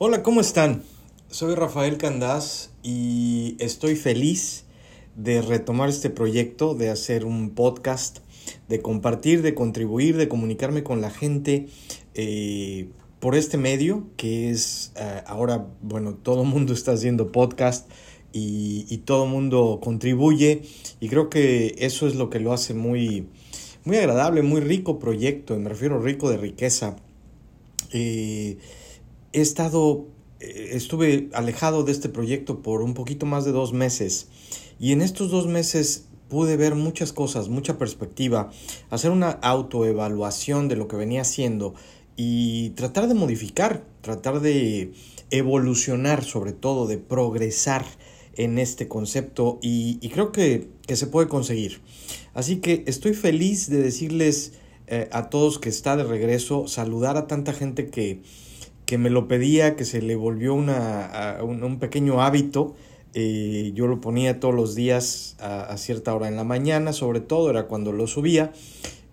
Hola, ¿cómo están? Soy Rafael Candás y estoy feliz de retomar este proyecto, de hacer un podcast, de compartir, de contribuir, de comunicarme con la gente eh, por este medio que es eh, ahora, bueno, todo el mundo está haciendo podcast y, y todo el mundo contribuye y creo que eso es lo que lo hace muy, muy agradable, muy rico proyecto, me refiero rico de riqueza. Eh, he estado, eh, estuve alejado de este proyecto por un poquito más de dos meses y en estos dos meses pude ver muchas cosas, mucha perspectiva, hacer una autoevaluación de lo que venía haciendo y tratar de modificar, tratar de evolucionar sobre todo, de progresar en este concepto y, creo que, que, se puede conseguir. Así que estoy feliz de decirles eh, a todos que está de regreso, saludar a tanta gente que, que me lo pedía, que se le volvió una, un, un, pequeño hábito. Eh, yo lo ponía todos los días a, a, cierta hora en la mañana, sobre todo era cuando lo subía.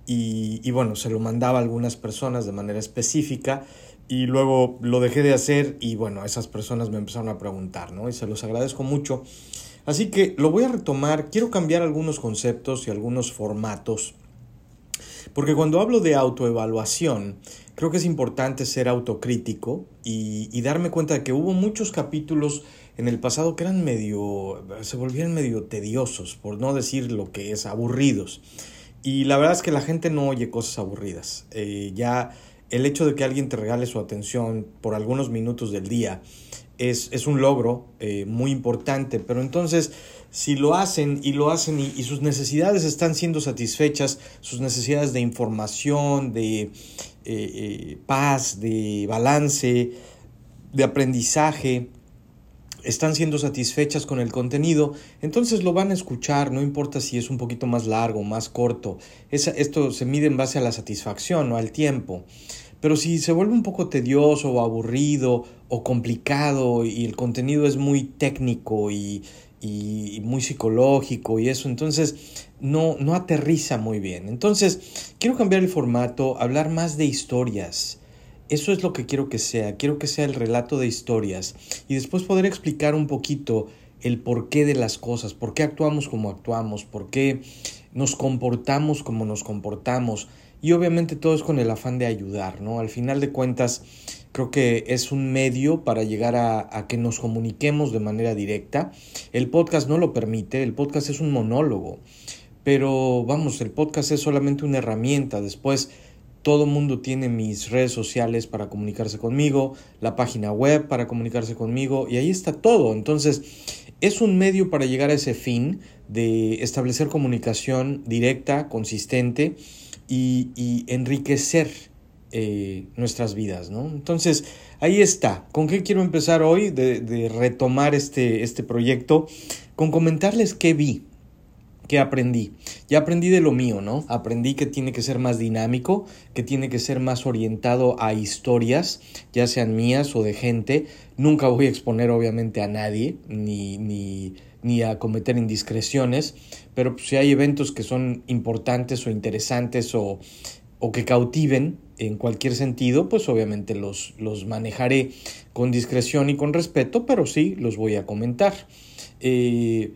Y, y, bueno, se lo mandaba a algunas personas de manera específica y luego lo dejé de hacer y bueno, esas personas me empezaron a preguntar, ¿no? Y se los agradezco mucho. Así que lo voy a retomar, quiero cambiar algunos conceptos y algunos formatos, porque cuando hablo de autoevaluación, creo que es importante ser autocrítico y, darme cuenta de que hubo muchos capítulos en el pasado que eran medio, se volvían medio tediosos, por no decir lo que es, aburridos. Y la verdad es que la gente no oye cosas aburridas. Eh, ya el hecho de que alguien te regale su atención por algunos minutos del día es, es un logro eh, muy importante, pero entonces si lo hacen y lo hacen y, sus necesidades están siendo satisfechas, sus necesidades de información, de eh, eh, paz, de balance, de aprendizaje, están siendo satisfechas con el contenido, entonces lo van a escuchar, no importa si es un poquito más largo, más corto. Esto se mide en base a la satisfacción, no al tiempo. Pero si se vuelve un poco tedioso o aburrido o complicado y el contenido es muy técnico y, y muy psicológico y eso, entonces no, no aterriza muy bien. Entonces, quiero cambiar el formato, hablar más de historias. Eso es lo que quiero que sea. Quiero que sea el relato de historias y después poder explicar un poquito el porqué de las cosas, por qué actuamos como actuamos, por qué nos comportamos como nos comportamos. Y obviamente todo es con el afán de ayudar, ¿no? Al final de cuentas, creo que es un medio para llegar a, a que nos comuniquemos de manera directa. El podcast no lo permite, el podcast es un monólogo. Pero vamos, el podcast es solamente una herramienta. Después todo mundo tiene mis redes sociales para comunicarse conmigo, la página web para comunicarse conmigo y ahí está todo. Entonces, es un medio para llegar a ese fin de establecer comunicación directa, consistente y, enriquecer eh, nuestras vidas, ¿no? Entonces, ahí está. ¿Con qué quiero empezar hoy de, de retomar este, este proyecto? Con comentarles qué vi, ¿Qué aprendí? Ya aprendí de lo mío, ¿no? Aprendí que tiene que ser más dinámico, que tiene que ser más orientado a historias, ya sean mías o de gente. Nunca voy a exponer obviamente a nadie, ni, ni, ni a cometer indiscreciones, pero pues, si hay eventos que son importantes o interesantes o, o que cautiven en cualquier sentido, pues obviamente los, los manejaré con discreción y con respeto, pero sí los voy a comentar. Eh,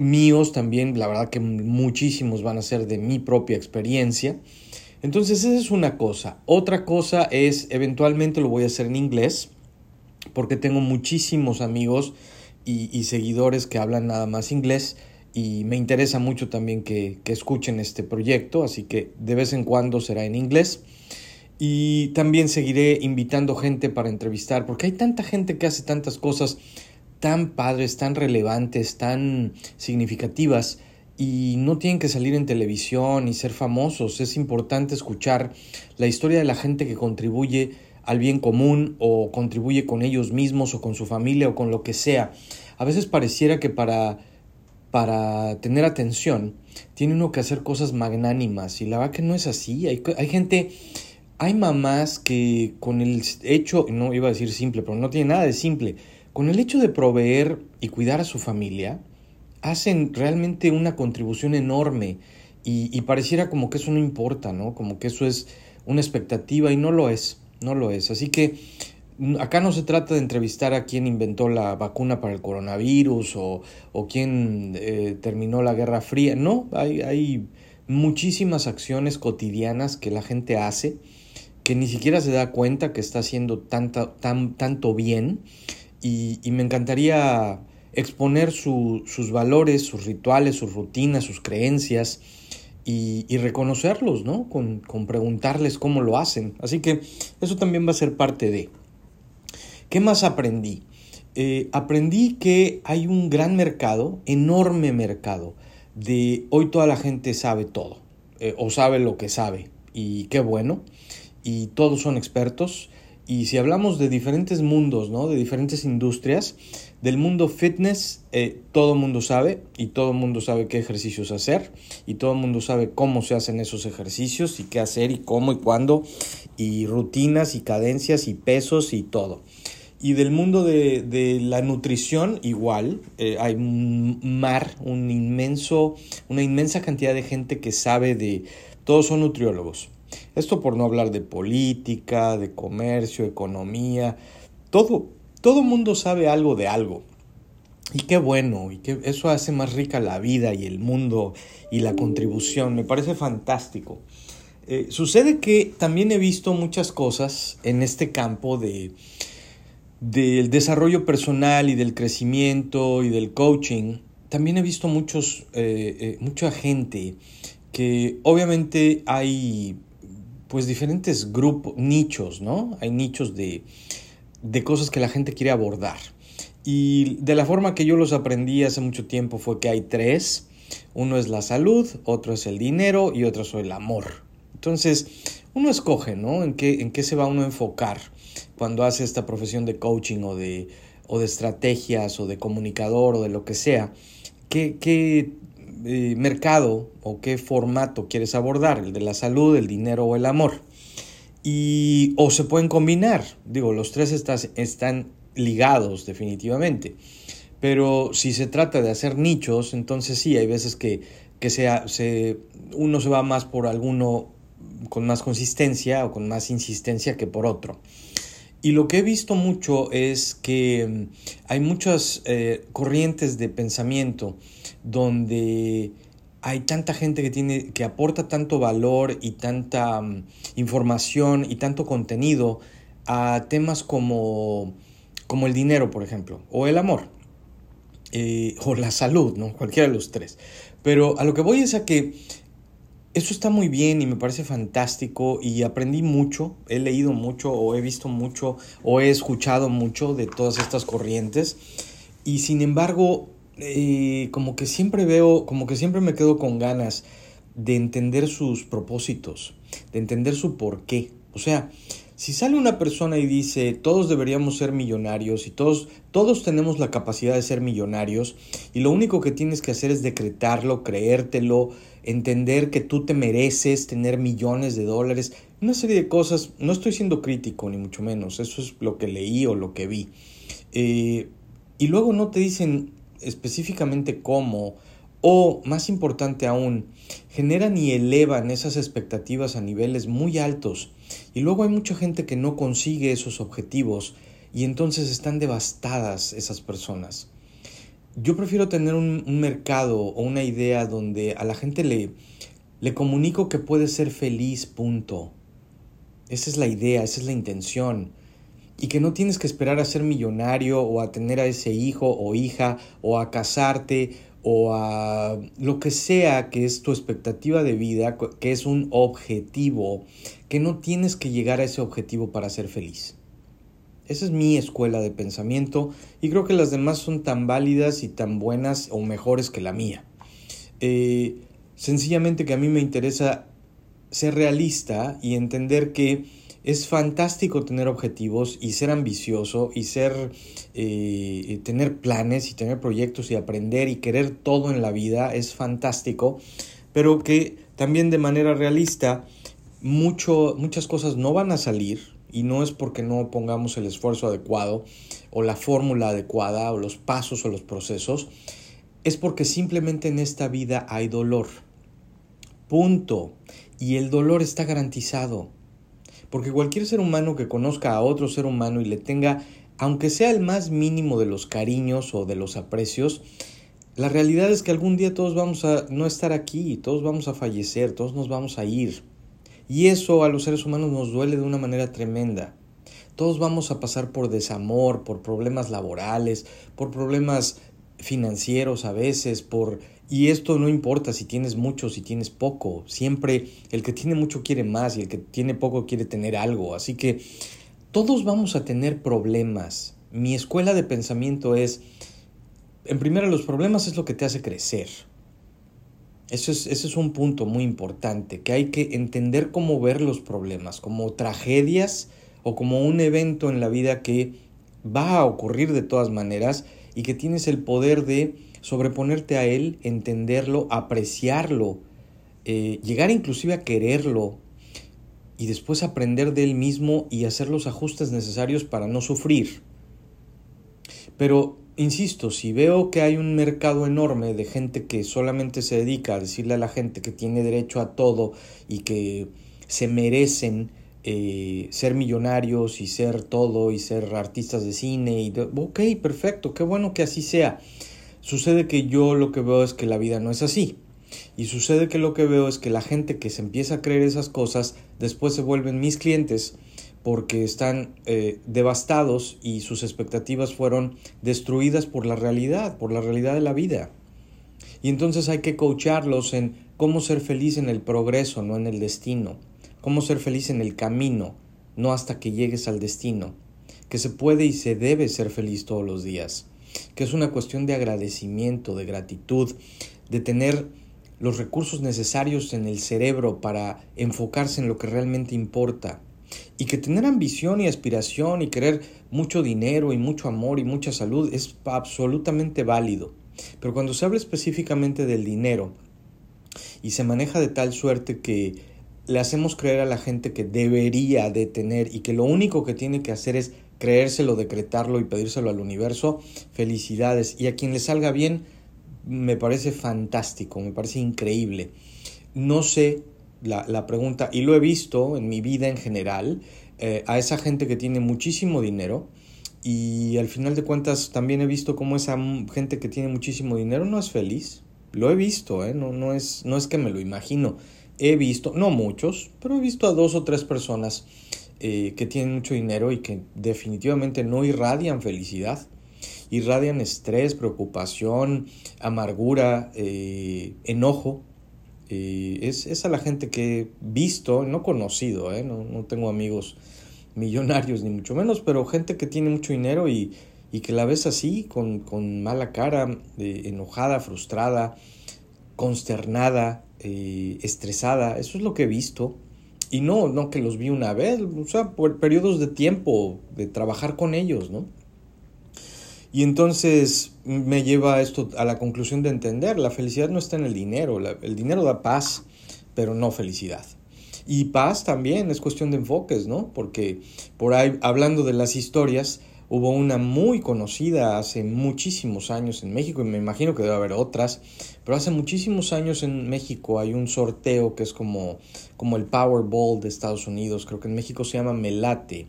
míos también, la verdad que muchísimos van a ser de mi propia experiencia. Entonces esa es una cosa. Otra cosa es, eventualmente lo voy a hacer en inglés, porque tengo muchísimos amigos y, seguidores que hablan nada más inglés y me interesa mucho también que escuchen este proyecto, así que de vez en cuando será en inglés. Y también seguiré invitando gente para entrevistar, porque hay tanta gente que hace tantas cosas tan padres, tan relevantes, tan significativas y no tienen que salir en televisión y ser famosos. Es importante escuchar la historia de la gente que contribuye al bien común o contribuye con ellos mismos o con su familia o con lo que sea. A veces pareciera que para para tener atención tiene uno que hacer cosas magnánimas y la verdad que no es así. Hay, hay gente, hay mamás que con el hecho, no iba a decir simple, pero no tiene nada de simple, con el hecho de proveer y cuidar a su familia, hacen realmente una contribución enorme y, pareciera como que eso no importa, ¿no? Como que eso es una expectativa y no lo es, no lo es. Así que acá no se trata de entrevistar a quién inventó la vacuna para el coronavirus o, o quién eh, terminó la Guerra Fría. No, hay, hay muchísimas acciones cotidianas que la gente hace que ni siquiera se da cuenta que está haciendo tanta, tan, tanto bien y, me encantaría exponer sus valores, sus rituales, sus rutinas, sus creencias y, reconocerlos, ¿no? Con, con, preguntarles cómo lo hacen. Así que eso también va a ser parte de. ¿Qué más aprendí? Eh, aprendí que hay un gran mercado, enorme mercado, de hoy toda la gente sabe todo, eh, o sabe lo que sabe, y qué bueno, y todos son expertos, y si hablamos de diferentes mundos, ¿no? de diferentes industrias, del mundo fitness, eh, todo mundo sabe y todo mundo sabe qué ejercicios hacer y todo mundo sabe cómo se hacen esos ejercicios y qué hacer y cómo y cuándo y rutinas y cadencias y pesos y todo. Y del mundo de, la nutrición, igual, eh, hay un mar, un inmenso, una inmensa cantidad de gente que sabe de, todos son nutriólogos esto por no hablar de política, de comercio, economía, todo, todo mundo sabe algo de algo. Y qué bueno, y que eso hace más rica la vida y el mundo y la contribución, me parece fantástico. Eh, sucede que también he visto muchas cosas en este campo de del desarrollo personal y del crecimiento y del coaching. También he visto muchos, eh, eh, mucha gente que obviamente hay pues diferentes grupos, nichos, ¿no? Hay nichos de, de cosas que la gente quiere abordar. Y de la forma que yo los aprendí hace mucho tiempo fue que hay tres. Uno es la salud, otro es el dinero y otro es el amor. Entonces, uno escoge, ¿no? En qué, en qué se va uno a enfocar cuando hace esta profesión de coaching o de, o de estrategias o de comunicador o de lo que sea. ¿Qué, qué eh, mercado o qué formato quieres abordar, el de la salud, el dinero o el amor. Y, o se pueden combinar, digo, los tres están ligados definitivamente. Pero si se trata de hacer nichos, entonces sí, hay veces que, que sea, se, uno se va más por alguno con más consistencia o con más insistencia que por otro. Y lo que he visto mucho es que mm, hay muchas eh, corrientes de pensamiento donde hay tanta gente que tiene que aporta tanto valor y tanta mm, información y tanto contenido a temas como, como el dinero, por ejemplo, o el amor, eh, o la salud, ¿no? Cualquiera de los tres. Pero a lo que voy es a que eso está muy bien y me parece fantástico y aprendí mucho, he leído mucho o he visto mucho o he escuchado mucho de todas estas corrientes y sin embargo eh, como que siempre veo, como que siempre me quedo con ganas de entender sus propósitos, de entender su por qué. O sea, si sale una persona y dice todos deberíamos ser millonarios y todos, todos tenemos la capacidad de ser millonarios y lo único que tienes que hacer es decretarlo, creértelo, entender que tú te mereces tener millones de dólares, una serie de cosas, no estoy siendo crítico ni mucho menos, eso es lo que leí o lo que vi. Eh, y luego no te dicen específicamente cómo, o más importante aún, generan y elevan esas expectativas a niveles muy altos. Y luego hay mucha gente que no consigue esos objetivos y entonces están devastadas esas personas. Yo prefiero tener un, mercado o una idea donde a la gente le, le comunico que puede ser feliz, punto. Esa es la idea, esa es la intención y que no tienes que esperar a ser millonario o a tener a ese hijo o hija o a casarte o a lo que sea que es tu expectativa de vida, que es un objetivo, que no tienes que llegar a ese objetivo para ser feliz. Esa es mi escuela de pensamiento y creo que las demás son tan válidas y tan buenas o mejores que la mía. Eh, sencillamente que a mí me interesa ser realista y entender que es fantástico tener objetivos y ser ambicioso y ser eh, tener planes y tener proyectos y aprender y querer todo en la vida es fantástico pero que también de manera realista mucho, muchas cosas no van a salir y no es porque no pongamos el esfuerzo adecuado o la fórmula adecuada o los pasos o los procesos es porque simplemente en esta vida hay dolor. Punto. Y el dolor está garantizado Porque cualquier ser humano que conozca a otro ser humano y le tenga, aunque sea el más mínimo de los cariños o de los aprecios, la realidad es que algún día todos vamos a no estar aquí, todos vamos a fallecer, todos nos vamos a ir. Y eso a los seres humanos nos duele de una manera tremenda. Todos vamos a pasar por desamor, por problemas laborales, por problemas financieros a veces, por y esto no importa si tienes mucho, si tienes poco, siempre el que tiene mucho quiere más y el que tiene poco quiere tener algo, así que todos vamos a tener problemas. Mi escuela de pensamiento es, en primera, los problemas es lo que te hace crecer. Eso es, ese es un punto muy importante, que hay que entender cómo ver los problemas, como tragedias o como un evento en la vida que va a ocurrir de todas maneras y que tienes el poder de sobreponerte a él, entenderlo, apreciarlo, eh, llegar inclusive a quererlo y después aprender de él mismo y hacer los ajustes necesarios para no sufrir. Pero, insisto, si veo que hay un mercado enorme de gente que solamente se dedica a decirle a la gente que tiene derecho a todo y que se merecen eh, ser millonarios y ser todo y ser artistas de cine y ok, perfecto, qué bueno que así sea. Sucede que yo lo que veo es que la vida no es así. Y sucede que lo que veo es que la gente que se empieza a creer esas cosas después se vuelven mis clientes porque están eh, devastados y sus expectativas fueron destruidas por la realidad, por la realidad de la vida. Y entonces hay que coacharlos en cómo ser feliz en el progreso, no en el destino cómo ser feliz en el camino, no hasta que llegues al destino, que se puede y se debe ser feliz todos los días, que es una cuestión de agradecimiento, de gratitud, de tener los recursos necesarios en el cerebro para enfocarse en lo que realmente importa, y que tener ambición y aspiración y querer mucho dinero y mucho amor y mucha salud es absolutamente válido. Pero cuando se habla específicamente del dinero y se maneja de tal suerte que le hacemos creer a la gente que debería de tener y que lo único que tiene que hacer es creérselo, decretarlo y pedírselo al universo, felicidades. Y a quien le salga bien, me parece fantástico, me parece increíble. No sé la, pregunta, y lo he visto en mi vida en general, eh, a esa gente que tiene muchísimo dinero, y al final de cuentas también he visto cómo esa gente que tiene muchísimo dinero no es feliz. Lo he visto, ¿eh? no, no, es, no es que me lo imagino he visto, no muchos, pero he visto a dos o tres personas eh, que tienen mucho dinero y que definitivamente no irradian felicidad. Irradian estrés, preocupación, amargura, eh, enojo. Eh, es, a la gente que he visto, no conocido, no, no, tengo amigos millonarios ni mucho menos, pero gente que tiene mucho dinero y, y que la ves así, con, con mala cara, enojada, frustrada, consternada, eh, estresada. Eso es lo que he visto. Y no, no que los vi una vez, o sea, por periodos de tiempo de trabajar con ellos, ¿no? Y entonces me lleva esto a la conclusión de entender, la felicidad no está en el dinero, el dinero da paz, pero no felicidad. Y paz también es cuestión de enfoques, ¿no? Porque por ahí, hablando de las historias, Hubo una muy conocida hace muchísimos años en México y me imagino que debe haber otras, pero hace muchísimos años en México hay un sorteo que es como, como el Powerball de Estados Unidos, creo que en México se llama Melate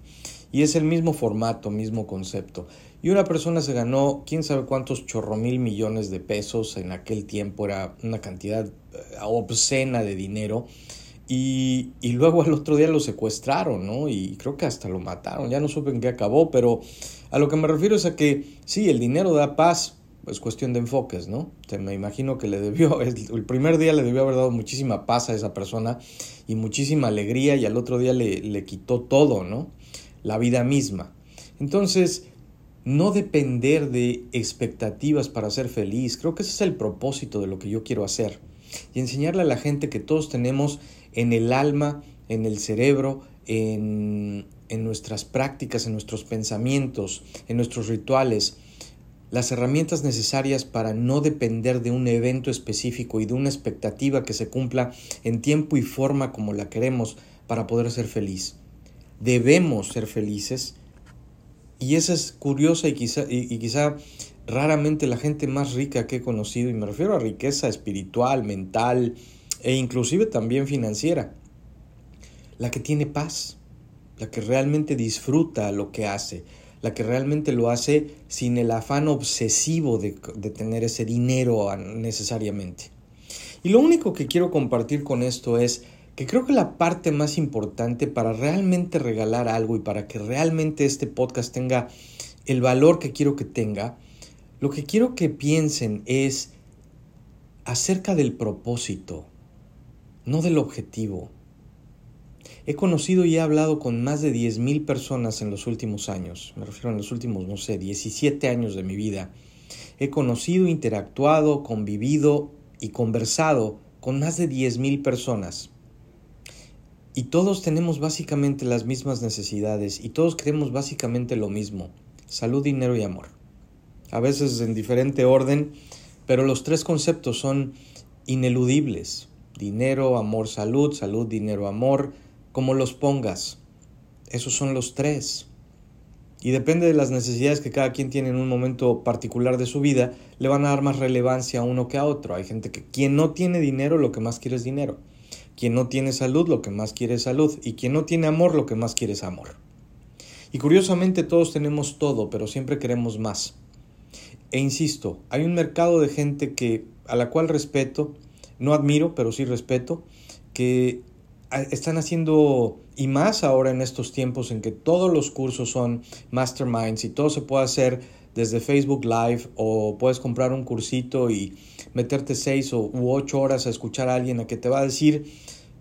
y es el mismo formato, mismo concepto. Y una persona se ganó quién sabe cuántos chorro mil millones de pesos, en aquel tiempo era una cantidad eh, obscena de dinero. Y, y, luego al otro día lo secuestraron, ¿no? Y creo que hasta lo mataron, ya no supe en qué acabó, pero a lo que me refiero es a que sí, el dinero da paz, es cuestión de enfoques, ¿no? Te, me imagino que le debió, el primer día le debió haber dado muchísima paz a esa persona y muchísima alegría y al otro día le, le quitó todo, ¿no? La vida misma. Entonces, no depender de expectativas para ser feliz, creo que ese es el propósito de lo que yo quiero hacer y enseñarle a la gente que todos tenemos en el alma, en el cerebro, en, en nuestras prácticas, en nuestros pensamientos, en nuestros rituales, las herramientas necesarias para no depender de un evento específico y de una expectativa que se cumpla en tiempo y forma como la queremos para poder ser feliz. Debemos ser felices y esa es curiosa y quizá, y quizá raramente la gente más rica que he conocido, y me refiero a riqueza espiritual, mental e inclusive también financiera, la que tiene paz. la que realmente disfruta lo que hace, la que realmente lo hace sin el afán obsesivo de, de tener ese dinero necesariamente. Y lo único que quiero compartir con esto es que creo que la parte más importante para realmente regalar algo y para que realmente este podcast tenga el valor que quiero que tenga, lo que quiero que piensen es acerca del propósito, no del objetivo. He conocido y he hablado con más de 10.000 personas en los últimos años, me refiero en los últimos, no sé, 17 años de mi vida. He conocido, interactuado, convivido y conversado con más de 10.000 personas. Y todos tenemos básicamente las mismas necesidades y todos queremos básicamente lo mismo, salud, dinero y amor. A veces en diferente orden, pero los tres conceptos son ineludibles. Dinero, amor, salud, salud, dinero, amor, como los pongas. Esos son los tres. Y depende de las necesidades que cada quien tiene en un momento particular de su vida, le van a dar más relevancia a uno que a otro. Hay gente que quien no tiene dinero, lo que más quiere es dinero. Quien no tiene salud, lo que más quiere es salud. Y quien no tiene amor, lo que más quiere es amor. Y curiosamente todos tenemos todo, pero siempre queremos más. E insisto, hay un mercado de gente que a la cual respeto, no admiro, pero sí respeto, que están haciendo y más ahora en estos tiempos en que todos los cursos son masterminds y todo se puede hacer desde Facebook Live o puedes comprar un cursito y meterte seis o, u ocho horas a escuchar a alguien a que te va a decir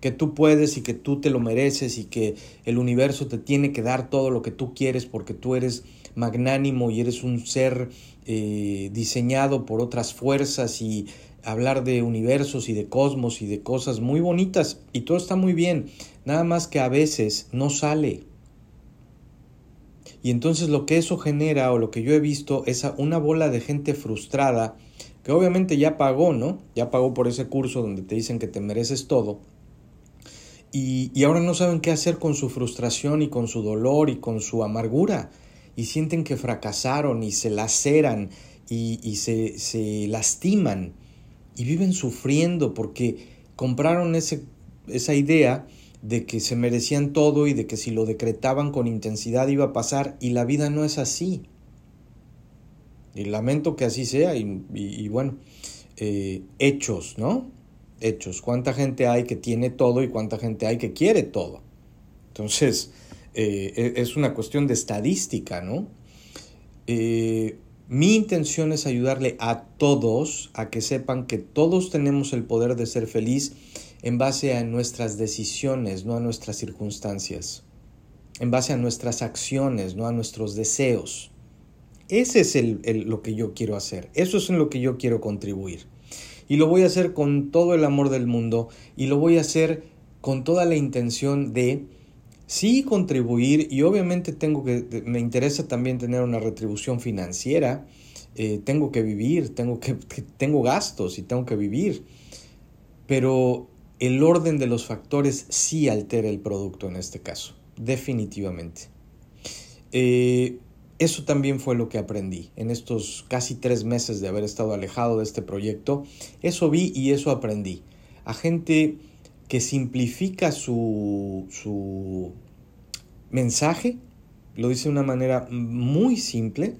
que tú puedes y que tú te lo mereces y que el universo te tiene que dar todo lo que tú quieres porque tú eres magnánimo y eres un ser eh, diseñado por otras fuerzas y hablar de universos y de cosmos y de cosas muy bonitas y todo está muy bien, nada más que a veces no sale. Y entonces lo que eso genera o lo que yo he visto es una bola de gente frustrada que obviamente ya pagó, ¿no? Ya pagó por ese curso donde te dicen que te mereces todo. Y, y ahora no saben qué hacer con su frustración y con su dolor y con su amargura. Y sienten que fracasaron y se laceran y, y se, se lastiman y viven sufriendo porque compraron ese, esa idea de que se merecían todo y de que si lo decretaban con intensidad iba a pasar y la vida no es así. Y lamento que así sea y, bueno, eh, hechos, ¿no? Hechos. ¿Cuánta gente hay que tiene todo y cuánta gente hay que quiere todo? Entonces, eh, e, es una cuestión de estadística, ¿no? Eh, mi intención es ayudarle a todos a que sepan que todos tenemos el poder de ser feliz en base a nuestras decisiones, no a nuestras circunstancias, en base a nuestras acciones, no a nuestros deseos. Ese es lo que yo quiero hacer, eso es en lo que yo quiero contribuir. Y lo voy a hacer con todo el amor del mundo y lo voy a hacer con toda la intención de sí contribuir y obviamente tengo que, me interesa también tener una retribución financiera, eh, tengo que vivir, tengo, que, tengo gastos y tengo que vivir, pero el orden de los factores sí altera el producto en este caso, definitivamente. Eh, eso también fue lo que aprendí en estos casi tres meses de haber estado alejado de este proyecto. Eso vi y eso aprendí. A gente que simplifica su, su mensaje, lo dice de una manera muy simple,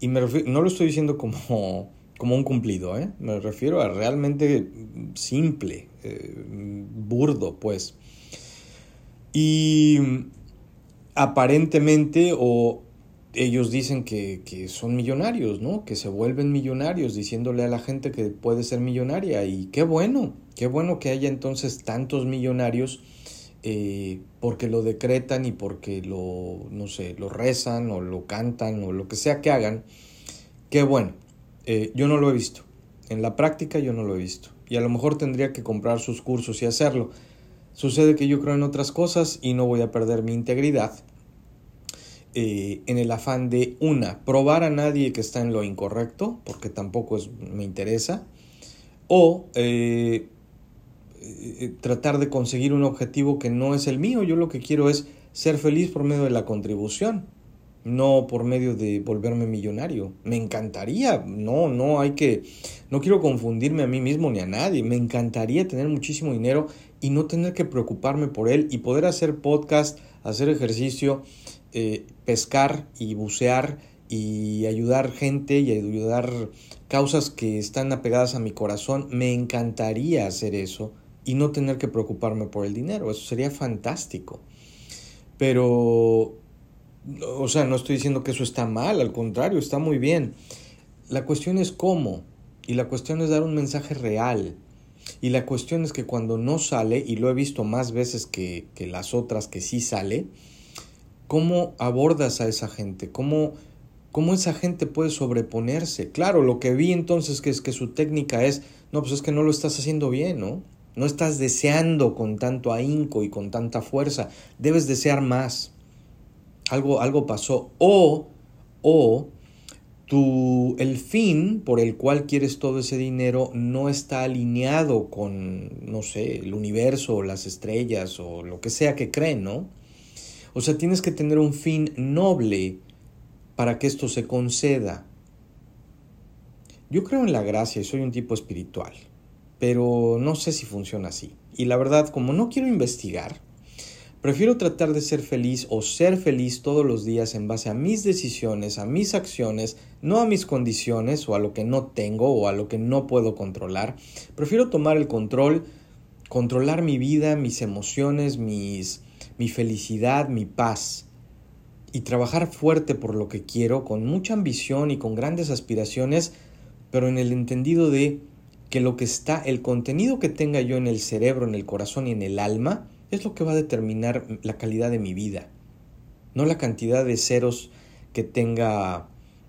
y me no lo estoy diciendo como, como un cumplido, ¿eh? me refiero a realmente simple, eh, burdo, pues. Y aparentemente, o ellos dicen que, que, son millonarios, ¿no? Que se vuelven millonarios diciéndole a la gente que puede ser millonaria. Y qué bueno, qué bueno que haya entonces tantos millonarios eh, porque lo decretan y porque lo, no sé, lo rezan o lo cantan o lo que sea que hagan. Qué bueno, eh, yo no lo he visto. En la práctica yo no lo he visto. Y a lo mejor tendría que comprar sus cursos y hacerlo. Sucede que yo creo en otras cosas y no voy a perder mi integridad eh, en el afán de, una, probar a nadie que está en lo incorrecto, porque tampoco me interesa, o eh, tratar de conseguir un objetivo que no es el mío. Yo lo que quiero es ser feliz por medio de la contribución, no por medio de volverme millonario. Me encantaría, no, no hay que, no quiero confundirme a mí mismo ni a nadie. Me encantaría tener muchísimo dinero y no tener que preocuparme por él y poder hacer podcast hacer ejercicio, eh, pescar y bucear y ayudar gente y ayudar causas que están apegadas a mi corazón. Me encantaría hacer eso y no tener que preocuparme por el dinero. Eso sería fantástico. Pero, o sea, no estoy diciendo que eso está mal, al contrario, está muy bien. La cuestión es cómo. Y la cuestión es dar un mensaje real. Y la cuestión es que cuando no sale, y lo he visto más veces que, que las otras que sí sale, ¿cómo abordas a esa gente? ¿Cómo, ¿Cómo esa gente puede sobreponerse? Claro, lo que vi entonces que es que su técnica es, no, pues es que no lo estás haciendo bien, ¿no? No estás deseando con tanto ahínco y con tanta fuerza. Debes desear más. Algo, algo pasó. O, o, tu, el fin por el cual quieres todo ese dinero no está alineado con, no sé, el universo o las estrellas o lo que sea que creen, ¿no? O sea, tienes que tener un fin noble para que esto se conceda. Yo creo en la gracia y soy un tipo espiritual pero no sé si funciona así. Y la verdad, como no quiero investigar, prefiero tratar de ser feliz o ser feliz todos los días en base a mis decisiones, a mis acciones, no a mis condiciones o a lo que no tengo o a lo que no puedo controlar. Prefiero tomar el control, controlar mi vida, mis emociones, mis, mi felicidad, mi paz y trabajar fuerte por lo que quiero, con mucha ambición y con grandes aspiraciones, pero en el entendido de que lo que está, el contenido que tenga yo en el cerebro, en el corazón y en el alma, es lo que va a determinar la calidad de mi vida, no la cantidad de ceros que tenga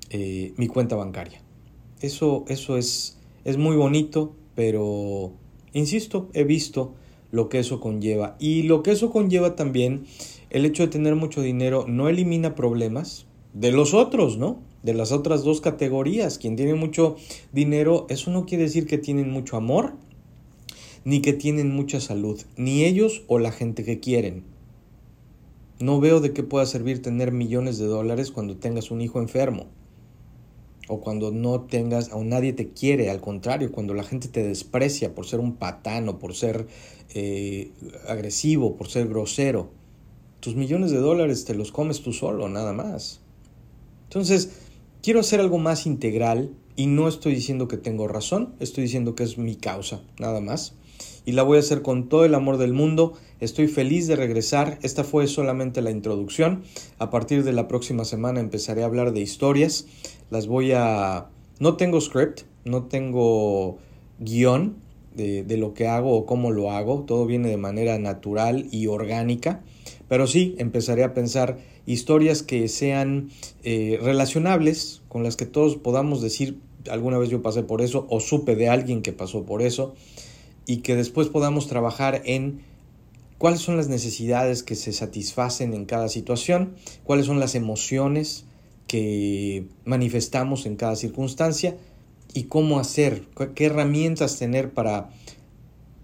eh, mi cuenta bancaria. Eso, eso es, es muy bonito, pero, insisto, he visto lo que eso conlleva. Y lo que eso conlleva también, el hecho de tener mucho dinero no elimina problemas de los otros, ¿no? De las otras dos categorías. Quien tiene mucho dinero, eso no quiere decir que tienen mucho amor, ni que tienen mucha salud, ni ellos o la gente que quieren. No veo de qué pueda servir tener millones de dólares cuando tengas un hijo enfermo. O cuando no tengas, o nadie te quiere, al contrario, cuando la gente te desprecia por ser un patano, por ser eh, agresivo, por ser grosero. Tus millones de dólares te los comes tú solo, nada más. Entonces, quiero hacer algo más integral y no estoy diciendo que tengo razón, estoy diciendo que es mi causa, nada más. Y la voy a hacer con todo el amor del mundo. Estoy feliz de regresar. Esta fue solamente la introducción. A partir de la próxima semana empezaré a hablar de historias. Las voy a... No tengo script, no tengo guion de, de lo que hago o cómo lo hago. Todo viene de manera natural y orgánica. Pero sí, empezaré a pensar historias que sean eh, relacionables, con las que todos podamos decir, alguna vez yo pasé por eso, o supe de alguien que pasó por eso, y que después podamos trabajar en cuáles son las necesidades que se satisfacen en cada situación, cuáles son las emociones que manifestamos en cada circunstancia y cómo hacer, qué herramientas tener para,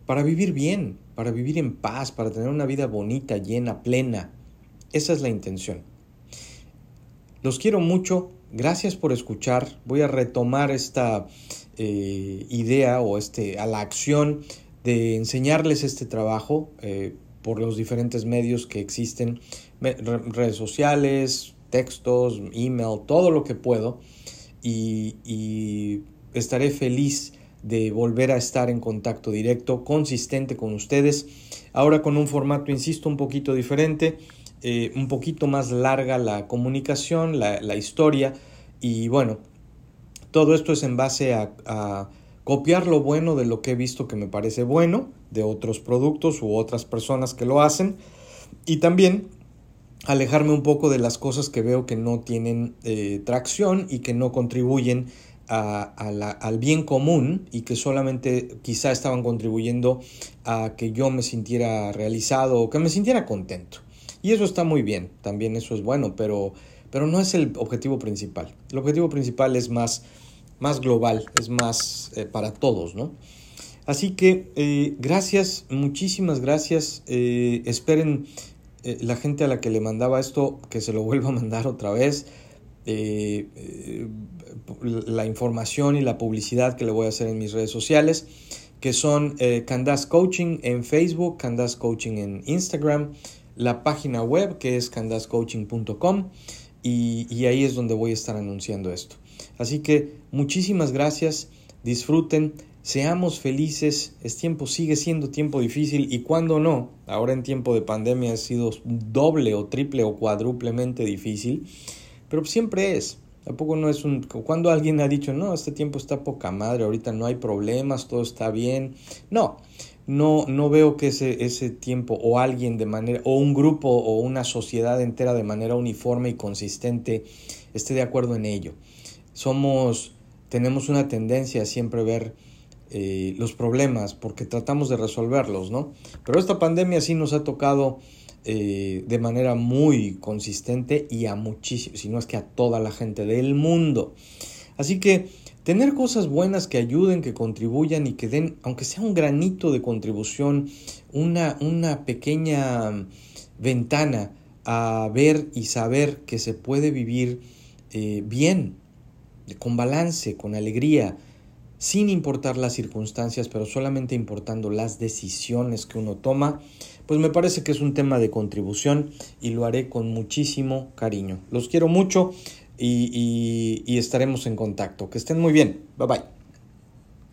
para vivir bien, para vivir en paz, para tener una vida bonita, llena, plena, esa es la intención. Los quiero mucho. Gracias por escuchar. Voy a retomar esta eh, idea o este, a la acción de enseñarles este trabajo eh, por los diferentes medios que existen, redes sociales, textos, email, todo lo que puedo. Y, y estaré feliz de volver a estar en contacto directo, consistente con ustedes. Ahora con un formato, insisto, un poquito diferente. Eh, un poquito más larga la comunicación, la, historia y bueno, todo esto es en base a, copiar lo bueno de lo que he visto que me parece bueno, de otros productos u otras personas que lo hacen y también alejarme un poco de las cosas que veo que no tienen eh, tracción y que no contribuyen al bien común y que solamente quizá estaban contribuyendo a que yo me sintiera realizado o que me sintiera contento. Y eso está muy bien, también eso es bueno, pero, pero no es el objetivo principal. El objetivo principal es más, más global, es más eh, para todos, ¿no? Así que eh, gracias, muchísimas gracias. Eh, esperen la gente a la que le mandaba esto que se lo vuelva a mandar otra vez. la información y la publicidad que le voy a hacer en mis redes sociales, que son Candas Coaching en Facebook, Candas Coaching en Instagram, la página web que es candascoaching.com y, ahí es donde voy a estar anunciando esto. Así que muchísimas gracias, disfruten, seamos felices, es tiempo, sigue siendo tiempo difícil y cuando no, ahora en tiempo de pandemia ha sido doble o triple o cuádruplemente difícil, pero siempre es. Tampoco no es un... Cuando alguien ha dicho, no, este tiempo está poca madre, ahorita no hay problemas, todo está bien. No, no, no veo que ese, ese tiempo o alguien de manera, o un grupo o una sociedad entera de manera uniforme y consistente esté de acuerdo en ello. Somos, tenemos una tendencia a siempre ver eh, los problemas porque tratamos de resolverlos, ¿no? Pero esta pandemia sí nos ha tocado eh, de manera muy consistente y a muchísimos, si no es que a toda la gente del mundo. Así que tener cosas buenas que ayuden, que contribuyan y que den, aunque sea un granito de contribución, una, una pequeña ventana a ver y saber que se puede vivir eh, bien, con balance, con alegría, sin importar las circunstancias, pero solamente importando las decisiones que uno toma, pues me parece que es un tema de contribución y lo haré con muchísimo cariño. Los quiero mucho y, estaremos en contacto. Que estén muy bien. Bye bye.